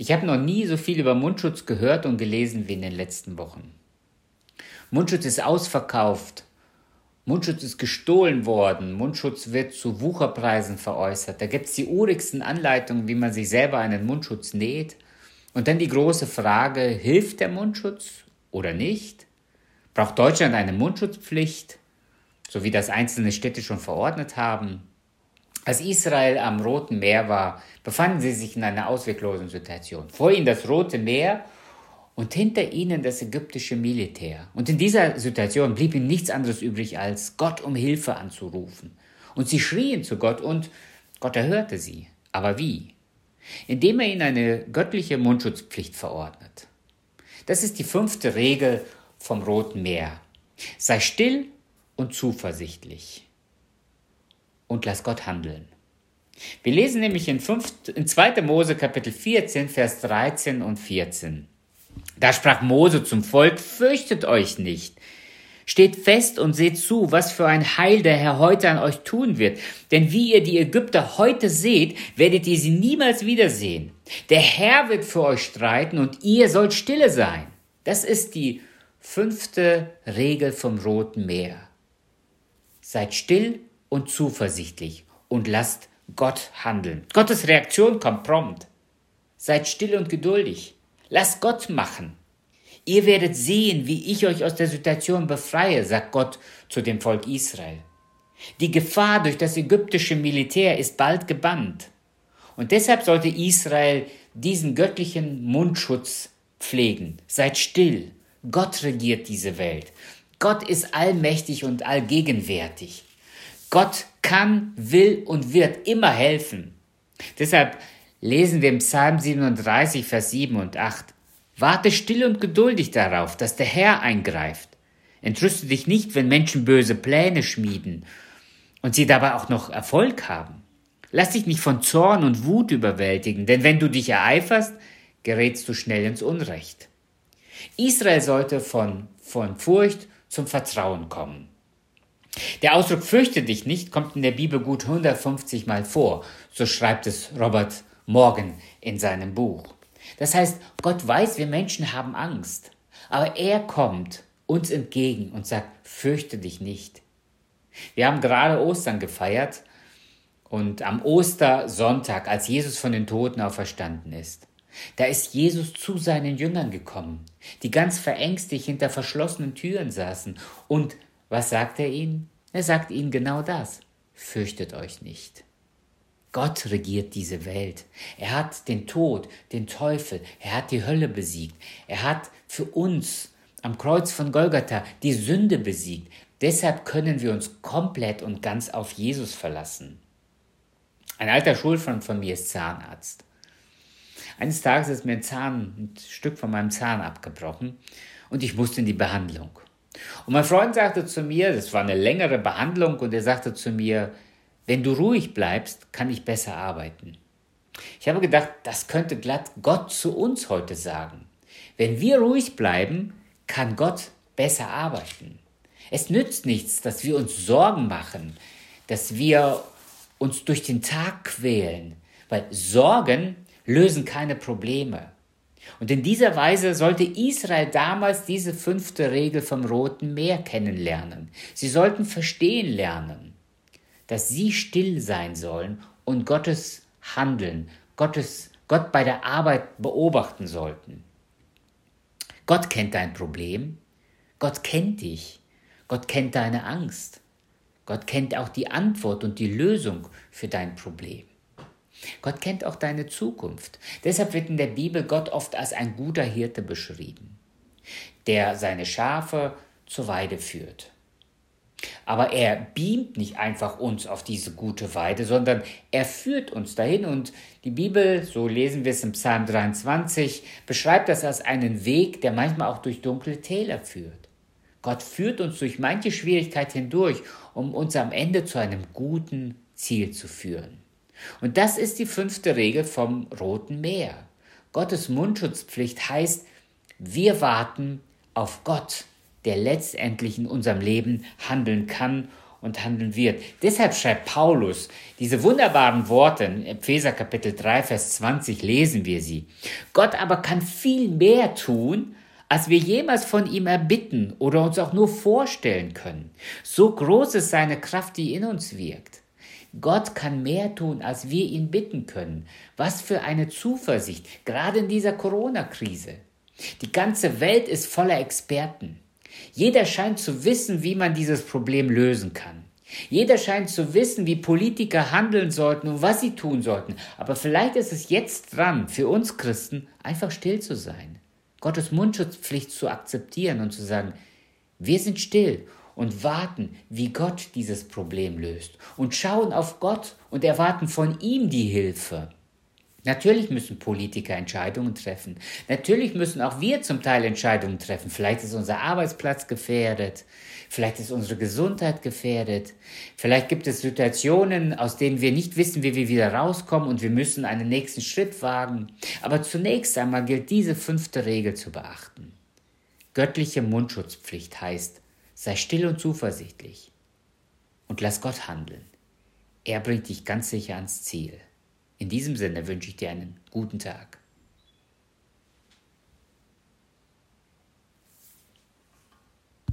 Ich habe noch nie so viel über Mundschutz gehört und gelesen wie in den letzten Wochen. Mundschutz ist ausverkauft. Mundschutz ist gestohlen worden. Mundschutz wird zu Wucherpreisen veräußert. Da gibt es die urigsten Anleitungen, wie man sich selber einen Mundschutz näht. Und dann die große Frage, hilft der Mundschutz oder nicht? Braucht Deutschland eine Mundschutzpflicht, so wie das einzelne Städte schon verordnet haben? Als Israel am Roten Meer war, befanden sie sich in einer ausweglosen Situation. Vor ihnen das Rote Meer und hinter ihnen das ägyptische Militär. Und in dieser Situation blieb ihnen nichts anderes übrig, als Gott um Hilfe anzurufen. Und sie schrien zu Gott und Gott erhörte sie. Aber wie? Indem er ihnen eine göttliche Mundschutzpflicht verordnet. Das ist die fünfte Regel vom Roten Meer. Sei still und zuversichtlich und lass Gott handeln. Wir lesen nämlich in, 5, in 2. Mose Kapitel 14, Vers 13 und 14. Da sprach Mose zum Volk, fürchtet euch nicht. Steht fest und seht zu, was für ein Heil der Herr heute an euch tun wird. Denn wie ihr die Ägypter heute seht, werdet ihr sie niemals wiedersehen. Der Herr wird für euch streiten und ihr sollt stille sein. Das ist die fünfte Regel vom Roten Meer. Seid still und zuversichtlich und lasst Gott handeln. Gottes Reaktion kommt prompt. Seid still und geduldig. Lasst Gott machen. Ihr werdet sehen, wie ich euch aus der Situation befreie, sagt Gott zu dem Volk Israel. Die Gefahr durch das ägyptische Militär ist bald gebannt. Und deshalb sollte Israel diesen göttlichen Mundschutz pflegen. Seid still. Gott regiert diese Welt. Gott ist allmächtig und allgegenwärtig. Gott kann, will und wird immer helfen. Deshalb lesen wir im Psalm 37, Vers 7 und 8. Warte still und geduldig darauf, dass der Herr eingreift. Entrüste dich nicht, wenn Menschen böse Pläne schmieden und sie dabei auch noch Erfolg haben. Lass dich nicht von Zorn und Wut überwältigen, denn wenn du dich ereiferst, gerätst du schnell ins Unrecht. Israel sollte von, von Furcht zum Vertrauen kommen. Der Ausdruck fürchte dich nicht kommt in der Bibel gut 150 Mal vor, so schreibt es Robert Morgan in seinem Buch. Das heißt, Gott weiß, wir Menschen haben Angst, aber er kommt uns entgegen und sagt, fürchte dich nicht. Wir haben gerade Ostern gefeiert und am Ostersonntag, als Jesus von den Toten auferstanden ist, da ist Jesus zu seinen Jüngern gekommen, die ganz verängstigt hinter verschlossenen Türen saßen und was sagt er ihnen? Er sagt ihnen genau das. Fürchtet euch nicht. Gott regiert diese Welt. Er hat den Tod, den Teufel, er hat die Hölle besiegt. Er hat für uns am Kreuz von Golgatha die Sünde besiegt. Deshalb können wir uns komplett und ganz auf Jesus verlassen. Ein alter Schulfreund von mir ist Zahnarzt. Eines Tages ist mir ein Zahn, ein Stück von meinem Zahn abgebrochen und ich musste in die Behandlung. Und mein Freund sagte zu mir, das war eine längere Behandlung, und er sagte zu mir, wenn du ruhig bleibst, kann ich besser arbeiten. Ich habe gedacht, das könnte glatt Gott zu uns heute sagen. Wenn wir ruhig bleiben, kann Gott besser arbeiten. Es nützt nichts, dass wir uns Sorgen machen, dass wir uns durch den Tag quälen, weil Sorgen lösen keine Probleme. Und in dieser Weise sollte Israel damals diese fünfte Regel vom Roten Meer kennenlernen. Sie sollten verstehen lernen, dass sie still sein sollen und Gottes Handeln, Gottes, Gott bei der Arbeit beobachten sollten. Gott kennt dein Problem, Gott kennt dich, Gott kennt deine Angst, Gott kennt auch die Antwort und die Lösung für dein Problem. Gott kennt auch deine Zukunft. Deshalb wird in der Bibel Gott oft als ein guter Hirte beschrieben, der seine Schafe zur Weide führt. Aber er beamt nicht einfach uns auf diese gute Weide, sondern er führt uns dahin und die Bibel, so lesen wir es im Psalm 23, beschreibt das als einen Weg, der manchmal auch durch dunkle Täler führt. Gott führt uns durch manche Schwierigkeit hindurch, um uns am Ende zu einem guten Ziel zu führen. Und das ist die fünfte Regel vom Roten Meer. Gottes Mundschutzpflicht heißt, wir warten auf Gott, der letztendlich in unserem Leben handeln kann und handeln wird. Deshalb schreibt Paulus diese wunderbaren Worte in Epheser Kapitel 3, Vers 20 lesen wir sie. Gott aber kann viel mehr tun, als wir jemals von ihm erbitten oder uns auch nur vorstellen können. So groß ist seine Kraft, die in uns wirkt. Gott kann mehr tun, als wir ihn bitten können. Was für eine Zuversicht, gerade in dieser Corona-Krise. Die ganze Welt ist voller Experten. Jeder scheint zu wissen, wie man dieses Problem lösen kann. Jeder scheint zu wissen, wie Politiker handeln sollten und was sie tun sollten. Aber vielleicht ist es jetzt dran, für uns Christen einfach still zu sein. Gottes Mundschutzpflicht zu akzeptieren und zu sagen, wir sind still und warten, wie Gott dieses Problem löst und schauen auf Gott und erwarten von ihm die Hilfe. Natürlich müssen Politiker Entscheidungen treffen. Natürlich müssen auch wir zum Teil Entscheidungen treffen. Vielleicht ist unser Arbeitsplatz gefährdet. Vielleicht ist unsere Gesundheit gefährdet. Vielleicht gibt es Situationen, aus denen wir nicht wissen, wie wir wieder rauskommen und wir müssen einen nächsten Schritt wagen. Aber zunächst einmal gilt diese fünfte Regel zu beachten. Göttliche Mundschutzpflicht heißt, sei still und zuversichtlich und lass Gott handeln. Er bringt dich ganz sicher ans Ziel. In diesem Sinne wünsche ich dir einen guten Tag.